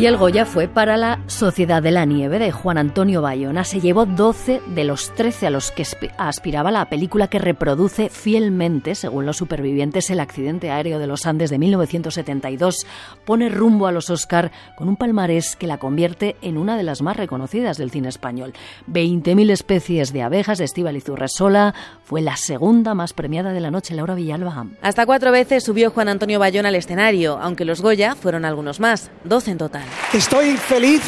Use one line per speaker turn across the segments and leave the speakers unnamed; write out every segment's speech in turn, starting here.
Y el Goya fue para la Sociedad de la Nieve de Juan Antonio Bayona. Se llevó 12 de los 13 a los que aspiraba la película que reproduce fielmente, según los supervivientes, el accidente aéreo de los Andes de 1972. Pone rumbo a los Oscar con un palmarés que la convierte en una de las más reconocidas del cine español. 20.000 especies de abejas de Estíbaliz Urresola fue la segunda más premiada de la noche, Laura Villalba.
Hasta cuatro veces subió Juan Antonio Bayona al escenario, aunque los Goya fueron algunos más, 12 en total.
Estoy feliz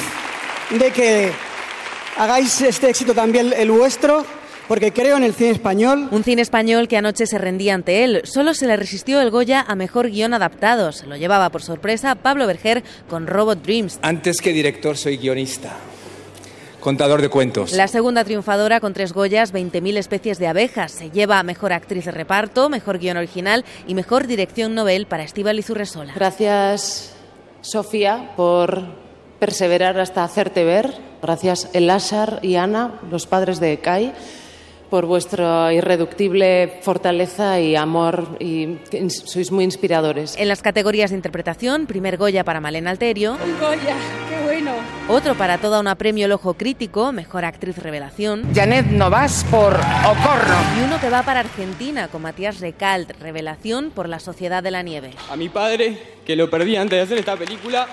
de que hagáis este éxito también el vuestro. Porque creo en el cine español.
Un cine español que anoche se rendía ante él. Solo se le resistió el Goya a mejor guion adaptado. Se lo llevaba por sorpresa Pablo Berger con Robot Dreams.
Antes que director, soy guionista contador de cuentos.
La segunda triunfadora con tres Goyas, 20.000 especies de abejas. Se lleva a mejor actriz de reparto, mejor guion original y mejor dirección novel para Estíbal Izurresola.
Gracias Sofía, por perseverar hasta hacerte ver. Gracias Elásar y Ana, los padres de Kai, por vuestra irreductible fortaleza y amor y sois muy inspiradores.
En las categorías de interpretación, primer Goya para Malena Alterio.
Goya.
Otro para toda una premio El Ojo Crítico, mejor actriz revelación.
Janet Novas por Ocorno.
Y uno que va para Argentina con Matías Recalt, revelación por La Sociedad de la Nieve.
A mi padre, que lo perdí antes de hacer esta película,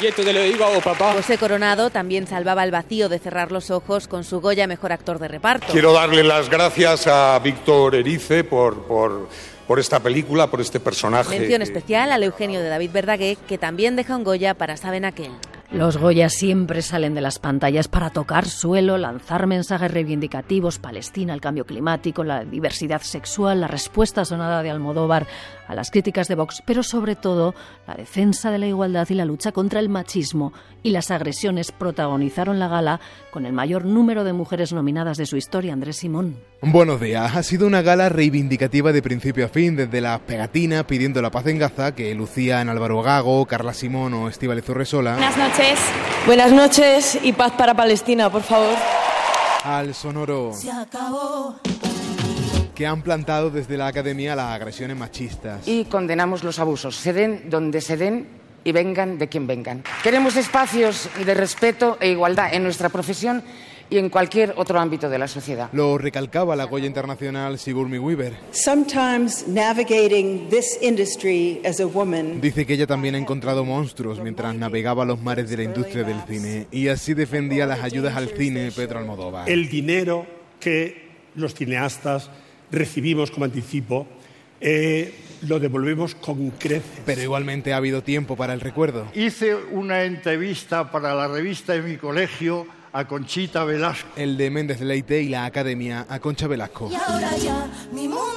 y esto te lo digo a vos, papá.
José Coronado también salvaba el vacío de cerrar los ojos con su Goya Mejor Actor de Reparto.
Quiero darle las gracias a Víctor Erice por, por, por esta película, por este personaje.
Mención especial al Eugenio de David Verdaguer, que también deja un Goya para Saben Aquel.
Los Goya siempre salen de las pantallas para tocar suelo, lanzar mensajes reivindicativos, Palestina, el cambio climático, la diversidad sexual, la respuesta sonada de Almodóvar a las críticas de Vox, pero sobre todo la defensa de la igualdad y la lucha contra el machismo y las agresiones protagonizaron la gala con el mayor número de mujeres nominadas de su historia, Andrés Simón.
Buenos días. Ha sido una gala reivindicativa de principio a fin, desde las pegatinas pidiendo la paz en Gaza, que lucían Álvaro Gago, Carla Simón o Estíbal Urresola.
Buenas noches.
Buenas noches y paz para Palestina, por favor.
Al sonoro.
Se acabó
que han plantado desde la academia las agresiones machistas.
Y condenamos los abusos, se den donde se den y vengan de quien vengan. Queremos espacios de respeto e igualdad en nuestra profesión y en cualquier otro ámbito de la sociedad.
Lo recalcaba la Goya Internacional Sigourney Weaver.
Sometimes navigating this industry as a woman.
Dice que ella también ha encontrado monstruos mientras navegaba los mares de la industria del cine y así defendía las ayudas al cine Pedro Almodóvar.
El dinero que los cineastas recibimos como anticipo, eh, lo devolvemos con creces.
Pero igualmente ha habido tiempo para el recuerdo.
Hice una entrevista para la revista de mi colegio a Conchita Velasco.
El de Méndez Leite y la Academia a Concha Velasco.
Y ahora ya mi mundo